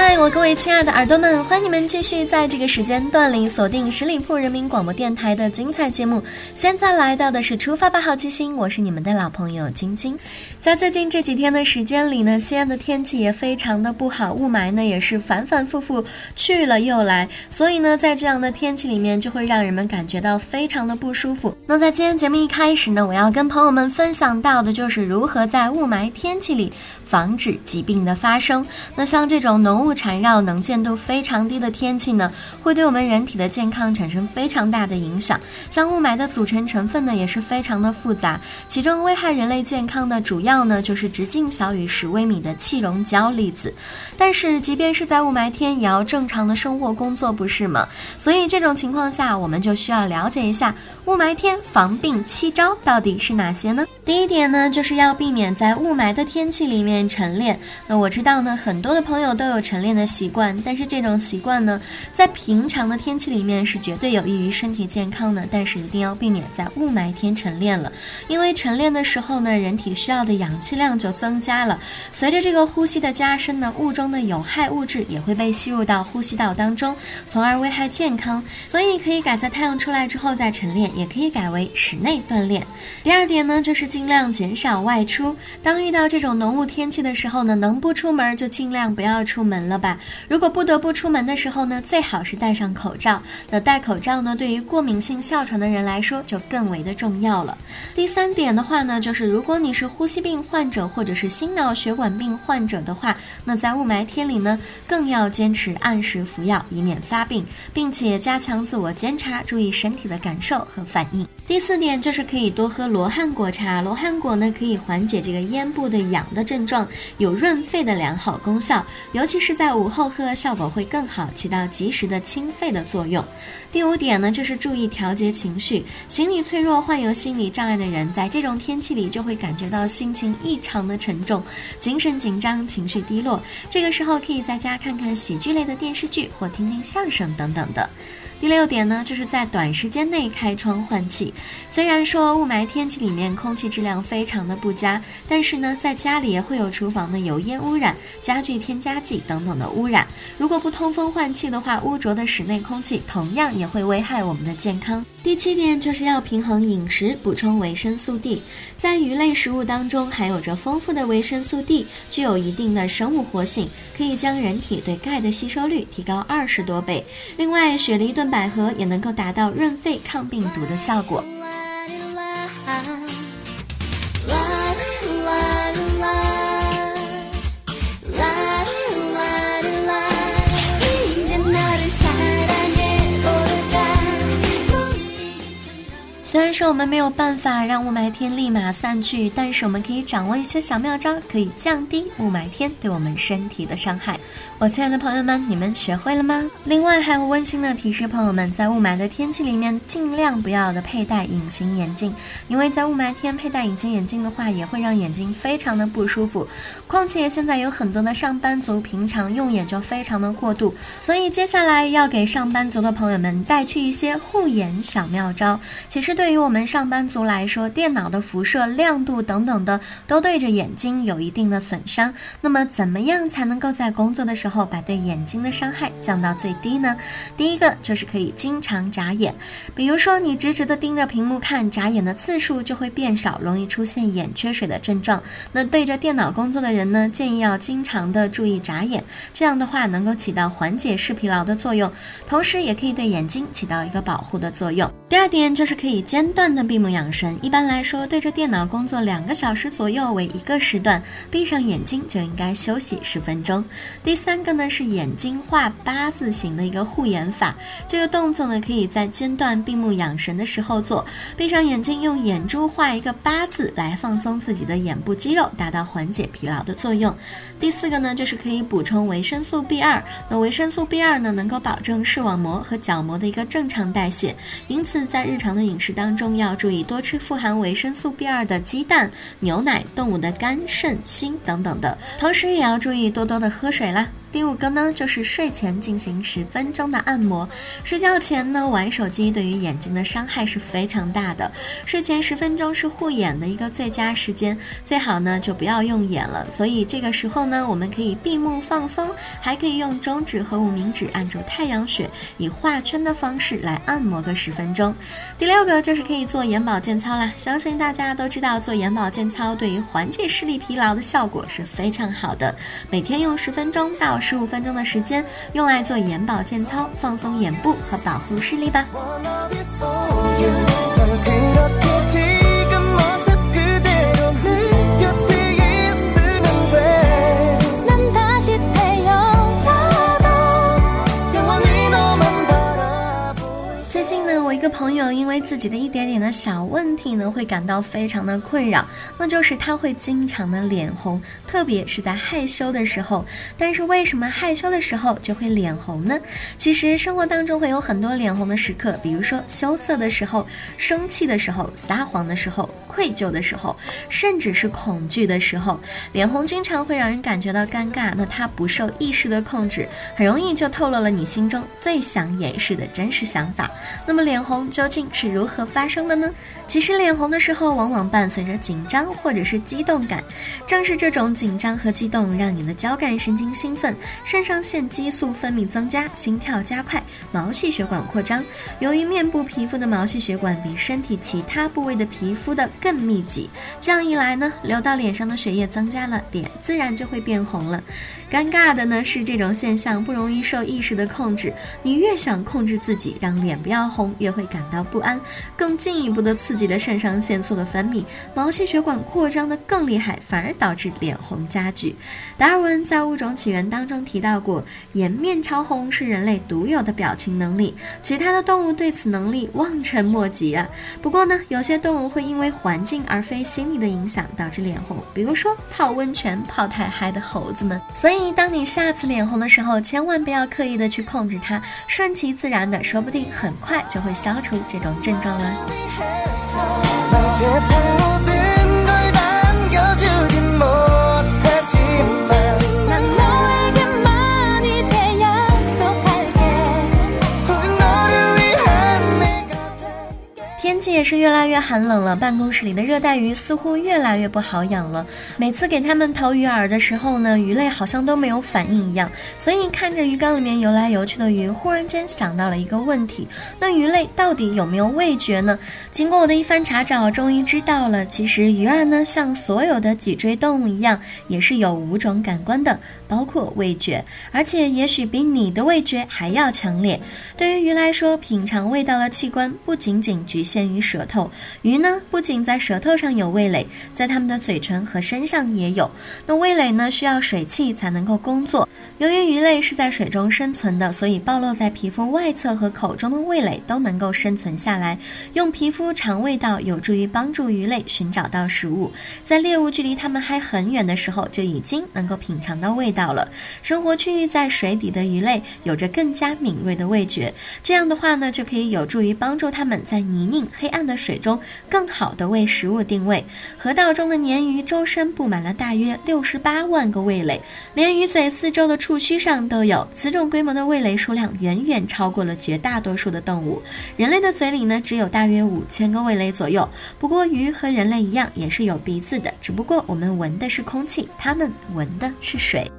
嗨，我。各位亲爱的耳朵们，欢迎你们继续在这个时间段里锁定十里铺人民广播电台的精彩节目。现在来到的是出发吧，好奇心，我是你们的老朋友晶晶。在最近这几天的时间里呢，西安的天气也非常的不好，雾霾呢也是反反复复去了又来，所以呢，在这样的天气里面，就会让人们感觉到非常的不舒服。那在今天节目一开始呢，我要跟朋友们分享到的就是如何在雾霾天气里。防止疾病的发生。那像这种浓雾缠绕、能见度非常低的天气呢，会对我们人体的健康产生非常大的影响。像雾霾的组成成分呢，也是非常的复杂。其中危害人类健康的主要呢，就是直径小于十微米的气溶胶粒子。但是，即便是在雾霾天，也要正常的生活工作，不是吗？所以这种情况下，我们就需要了解一下雾霾天防病七招到底是哪些呢？第一点呢，就是要避免在雾霾的天气里面。晨练，那我知道呢，很多的朋友都有晨练的习惯，但是这种习惯呢，在平常的天气里面是绝对有益于身体健康的，但是一定要避免在雾霾天晨练了，因为晨练的时候呢，人体需要的氧气量就增加了，随着这个呼吸的加深呢，雾中的有害物质也会被吸入到呼吸道当中，从而危害健康，所以可以改在太阳出来之后再晨练，也可以改为室内锻炼。第二点呢，就是尽量减少外出，当遇到这种浓雾天。气的时候呢，能不出门就尽量不要出门了吧。如果不得不出门的时候呢，最好是戴上口罩。那戴口罩呢，对于过敏性哮喘的人来说就更为的重要了。第三点的话呢，就是如果你是呼吸病病患者或者是心脑血管病患者的话，那在雾霾天里呢，更要坚持按时服药，以免发病，并且加强自我监察，注意身体的感受和反应。第四点就是可以多喝罗汉果茶。罗汉果呢，可以缓解这个咽部的痒的症状。有润肺的良好功效，尤其是在午后喝，效果会更好，起到及时的清肺的作用。第五点呢，就是注意调节情绪。心理脆弱、患有心理障碍的人，在这种天气里就会感觉到心情异常的沉重，精神紧张，情绪低落。这个时候可以在家看看喜剧类的电视剧，或听听相声等等的。第六点呢，就是在短时间内开窗换气。虽然说雾霾天气里面空气质量非常的不佳，但是呢，在家里也会有厨房的油烟污染、家具添加剂等等的污染。如果不通风换气的话，污浊的室内空气同样也会危害我们的健康。第七点就是要平衡饮食，补充维生素 D。在鱼类食物当中含有着丰富的维生素 D，具有一定的生物活性，可以将人体对钙的吸收率提高二十多倍。另外，雪梨炖。百合也能够达到润肺抗病毒的效果。是我们没有办法让雾霾天立马散去，但是我们可以掌握一些小妙招，可以降低雾霾天对我们身体的伤害。我亲爱的朋友们，你们学会了吗？另外还有温馨的提示，朋友们在雾霾的天气里面，尽量不要的佩戴隐形眼镜，因为在雾霾天佩戴隐形眼镜的话，也会让眼睛非常的不舒服。况且现在有很多的上班族，平常用眼就非常的过度，所以接下来要给上班族的朋友们带去一些护眼小妙招。其实。对于我我们上班族来说，电脑的辐射、亮度等等的都对着眼睛有一定的损伤。那么，怎么样才能够在工作的时候把对眼睛的伤害降到最低呢？第一个就是可以经常眨眼，比如说你直直的盯着屏幕看，眨眼的次数就会变少，容易出现眼缺水的症状。那对着电脑工作的人呢，建议要经常的注意眨眼，这样的话能够起到缓解视疲劳的作用，同时也可以对眼睛起到一个保护的作用。第二点就是可以。监段的闭目养神，一般来说，对着电脑工作两个小时左右为一个时段，闭上眼睛就应该休息十分钟。第三个呢是眼睛画八字形的一个护眼法，这个动作呢可以在间断闭目养神的时候做，闭上眼睛用眼珠画一个八字来放松自己的眼部肌肉，达到缓解疲劳的作用。第四个呢就是可以补充维生素 B 二，那维生素 B 二呢能够保证视网膜和角膜的一个正常代谢，因此在日常的饮食当中要注意多吃富含维生素 B 二的鸡蛋、牛奶、动物的肝、肾、心等等的，同时也要注意多多的喝水啦。第五个呢，就是睡前进行十分钟的按摩。睡觉前呢，玩手机对于眼睛的伤害是非常大的。睡前十分钟是护眼的一个最佳时间，最好呢就不要用眼了。所以这个时候呢，我们可以闭目放松，还可以用中指和无名指按住太阳穴，以画圈的方式来按摩个十分钟。第六个就是可以做眼保健操啦。相信大家都知道，做眼保健操对于缓解视力疲劳的效果是非常好的。每天用十分钟到十五分钟的时间，用来做眼保健操，放松眼部和保护视力吧。一个朋友因为自己的一点点的小问题呢，会感到非常的困扰，那就是他会经常的脸红，特别是在害羞的时候。但是为什么害羞的时候就会脸红呢？其实生活当中会有很多脸红的时刻，比如说羞涩的时候、生气的时候、撒谎的时候。愧疚的时候，甚至是恐惧的时候，脸红经常会让人感觉到尴尬。那它不受意识的控制，很容易就透露了你心中最想掩饰的真实想法。那么脸红究竟是如何发生的呢？其实脸红的时候，往往伴随着紧张或者是激动感。正是这种紧张和激动，让你的交感神经兴奋，肾上腺激素分泌增加，心跳加快，毛细血管扩张。由于面部皮肤的毛细血管比身体其他部位的皮肤的更更密集，这样一来呢，流到脸上的血液增加了，脸自然就会变红了。尴尬的呢是这种现象不容易受意识的控制，你越想控制自己让脸不要红，越会感到不安，更进一步的刺激了肾上腺素的分泌，毛细血管扩张的更厉害，反而导致脸红加剧。达尔文在《物种起源》当中提到过，颜面潮红是人类独有的表情能力，其他的动物对此能力望尘莫及啊。不过呢，有些动物会因为环境而非心理的影响导致脸红，比如说泡温泉泡太嗨的猴子们，所以。当你下次脸红的时候，千万不要刻意的去控制它，顺其自然的，说不定很快就会消除这种症状了。天气也是越来越寒冷了，办公室里的热带鱼似乎越来越不好养了。每次给它们投鱼饵的时候呢，鱼类好像都没有反应一样。所以看着鱼缸里面游来游去的鱼，忽然间想到了一个问题：那鱼类到底有没有味觉呢？经过我的一番查找，终于知道了，其实鱼儿呢，像所有的脊椎动物一样，也是有五种感官的，包括味觉，而且也许比你的味觉还要强烈。对于鱼来说，品尝味道的器官不仅仅局限。于舌头，鱼呢不仅在舌头上有味蕾，在它们的嘴唇和身上也有。那味蕾呢需要水汽才能够工作。由于鱼类是在水中生存的，所以暴露在皮肤外侧和口中的味蕾都能够生存下来。用皮肤尝味道，有助于帮助鱼类寻找到食物。在猎物距离它们还很远的时候，就已经能够品尝到味道了。生活区域在水底的鱼类有着更加敏锐的味觉，这样的话呢，就可以有助于帮助它们在泥泞。黑暗的水中，更好的为食物定位。河道中的鲶鱼周身布满了大约六十八万个味蕾，连鱼嘴四周的触须上都有。此种规模的味蕾数量远远超过了绝大多数的动物。人类的嘴里呢，只有大约五千个味蕾左右。不过鱼和人类一样，也是有鼻子的，只不过我们闻的是空气，它们闻的是水。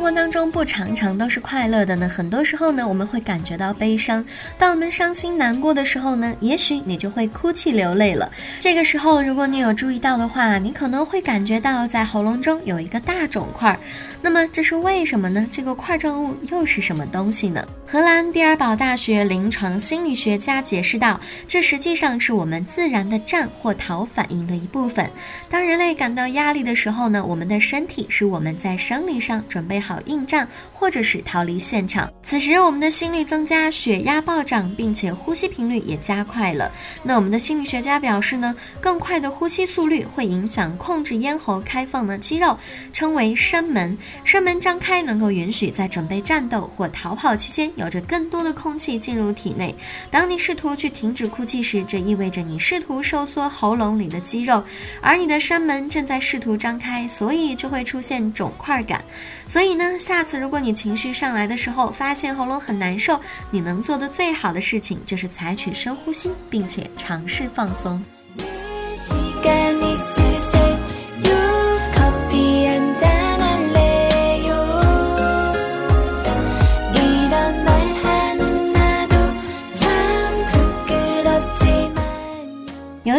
生活当中不常常都是快乐的呢，很多时候呢，我们会感觉到悲伤。当我们伤心难过的时候呢，也许你就会哭泣流泪了。这个时候，如果你有注意到的话，你可能会感觉到在喉咙中有一个大肿块。那么这是为什么呢？这个块状物又是什么东西呢？荷兰蒂尔堡大学临床心理学家解释道，这实际上是我们自然的战或逃反应的一部分。当人类感到压力的时候呢，我们的身体是我们在生理上准备好好应战，或者是逃离现场。此时，我们的心率增加，血压暴涨，并且呼吸频率也加快了。那我们的心理学家表示呢，更快的呼吸速率会影响控制咽喉开放的肌肉，称为声门。声门张开，能够允许在准备战斗或逃跑期间，有着更多的空气进入体内。当你试图去停止哭泣时，这意味着你试图收缩喉咙里的肌肉，而你的声门正在试图张开，所以就会出现肿块感。所以，那下次如果你情绪上来的时候，发现喉咙很难受，你能做的最好的事情就是采取深呼吸，并且尝试放松。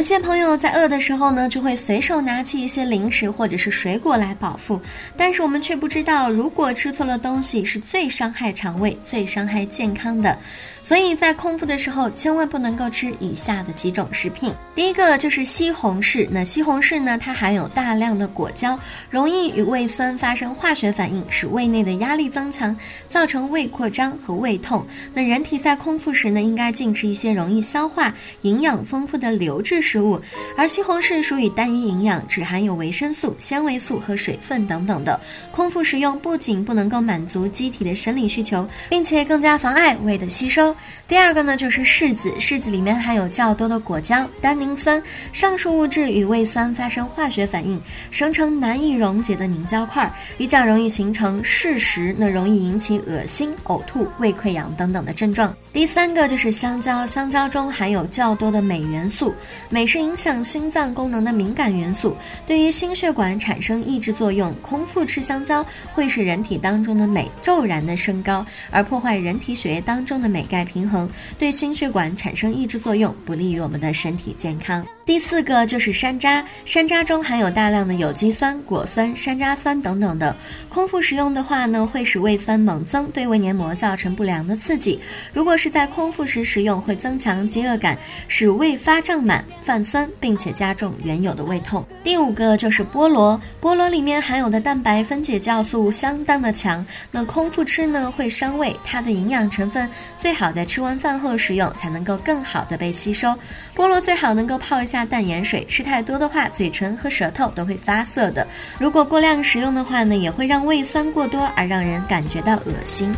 有些朋友在饿的时候呢，就会随手拿起一些零食或者是水果来饱腹，但是我们却不知道，如果吃错了东西，是最伤害肠胃、最伤害健康的。所以在空腹的时候，千万不能够吃以下的几种食品。第一个就是西红柿。那西红柿呢，它含有大量的果胶，容易与胃酸发生化学反应，使胃内的压力增强，造成胃扩张和胃痛。那人体在空腹时呢，应该进食一些容易消化、营养丰富的流质食食物。而西红柿属于单一营养，只含有维生素、纤维素和水分等等的。空腹食用不仅不能够满足机体的生理需求，并且更加妨碍胃的吸收。第二个呢，就是柿子，柿子里面含有较多的果胶、单宁酸，上述物质与胃酸发生化学反应，生成难以溶解的凝胶块，比较容易形成柿食，那容易引起恶心、呕吐、胃溃疡等等的症状。第三个就是香蕉，香蕉中含有较多的镁元素，镁是影响心脏功能的敏感元素，对于心血管产生抑制作用。空腹吃香蕉会使人体当中的镁骤然的升高，而破坏人体血液当中的镁钙平衡，对心血管产生抑制作用，不利于我们的身体健康。第四个就是山楂，山楂中含有大量的有机酸、果酸、山楂酸等等的。空腹食用的话呢，会使胃酸猛增，对胃黏膜造成不良的刺激。如果是在空腹时食用，会增强饥饿感，使胃发胀满、泛酸，并且加重原有的胃痛。第五个就是菠萝，菠萝里面含有的蛋白分解酵素相当的强，那空腹吃呢会伤胃，它的营养成分最好在吃完饭后食用，才能够更好的被吸收。菠萝最好能够泡一下。淡盐水吃太多的话，嘴唇和舌头都会发涩的。如果过量食用的话呢，也会让胃酸过多而让人感觉到恶心。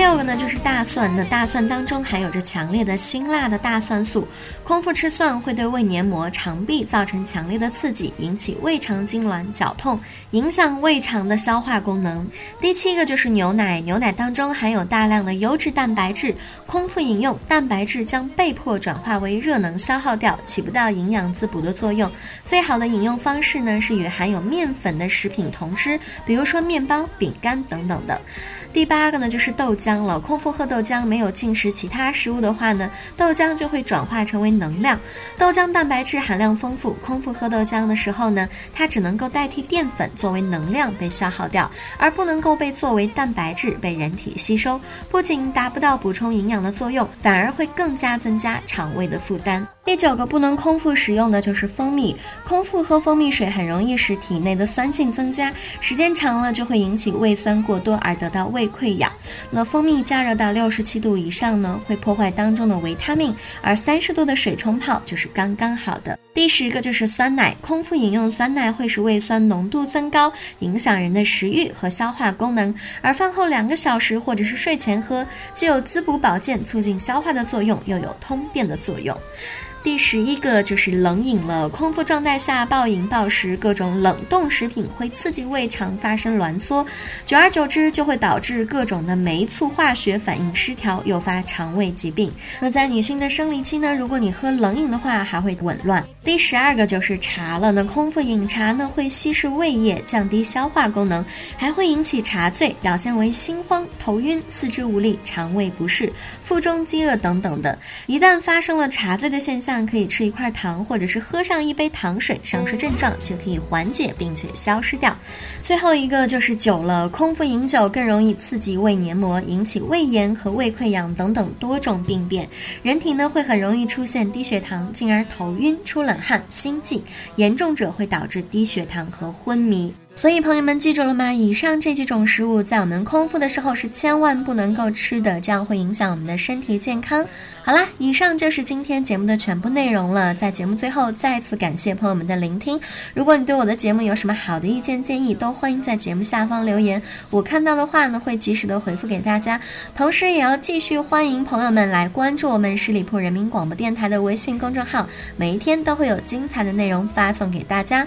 第六个呢，就是大蒜。那大蒜当中含有着强烈的辛辣的大蒜素，空腹吃蒜会对胃黏膜、肠壁造成强烈的刺激，引起胃肠痉挛、绞痛，影响胃肠的消化功能。第七个就是牛奶，牛奶当中含有大量的优质蛋白质，空腹饮用，蛋白质将被迫转化为热能消耗掉，起不到营养滋补的作用。最好的饮用方式呢，是与含有面粉的食品同吃，比如说面包、饼干等等的。第八个呢，就是豆浆了。空腹喝豆浆，没有进食其他食物的话呢，豆浆就会转化成为能量。豆浆蛋白质含量丰富，空腹喝豆浆的时候呢，它只能够代替淀粉作为能量被消耗掉，而不能够被作为蛋白质被人体吸收。不仅达不到补充营养的作用，反而会更加增加肠胃的负担。第九个不能空腹使用的就是蜂蜜。空腹喝蜂蜜水很容易使体内的酸性增加，时间长了就会引起胃酸过多而得到胃溃疡。那蜂蜜加热到六十七度以上呢，会破坏当中的维他命，而三十度的水冲泡就是刚刚好的。第十个就是酸奶，空腹饮用酸奶会使胃酸浓度增高，影响人的食欲和消化功能。而饭后两个小时或者是睡前喝，既有滋补保健、促进消化的作用，又有通便的作用。第十一个就是冷饮了，空腹状态下暴饮暴食，各种冷冻食品会刺激胃肠发生挛缩，久而久之就会导致各种的酶促化学反应失调，诱发肠胃疾病。那在女性的生理期呢，如果你喝冷饮的话，还会紊乱。第十二个就是茶了，那空腹饮茶呢，会稀释胃液，降低消化功能，还会引起茶醉，表现为心慌、头晕、四肢无力、肠胃不适、腹中饥饿等等的。一旦发生了茶醉的现象，可以吃一块糖，或者是喝上一杯糖水，上述症状就可以缓解并且消失掉。最后一个就是酒了，空腹饮酒更容易刺激胃黏膜，引起胃炎和胃溃疡等等多种病变，人体呢会很容易出现低血糖，进而头晕、出冷汗、心悸，严重者会导致低血糖和昏迷。所以朋友们记住了吗？以上这几种食物在我们空腹的时候是千万不能够吃的，这样会影响我们的身体健康。好啦，以上就是今天节目的全部内容了。在节目最后，再次感谢朋友们的聆听。如果你对我的节目有什么好的意见建议，都欢迎在节目下方留言，我看到的话呢会及时的回复给大家。同时，也要继续欢迎朋友们来关注我们十里铺人民广播电台的微信公众号，每一天都会有精彩的内容发送给大家。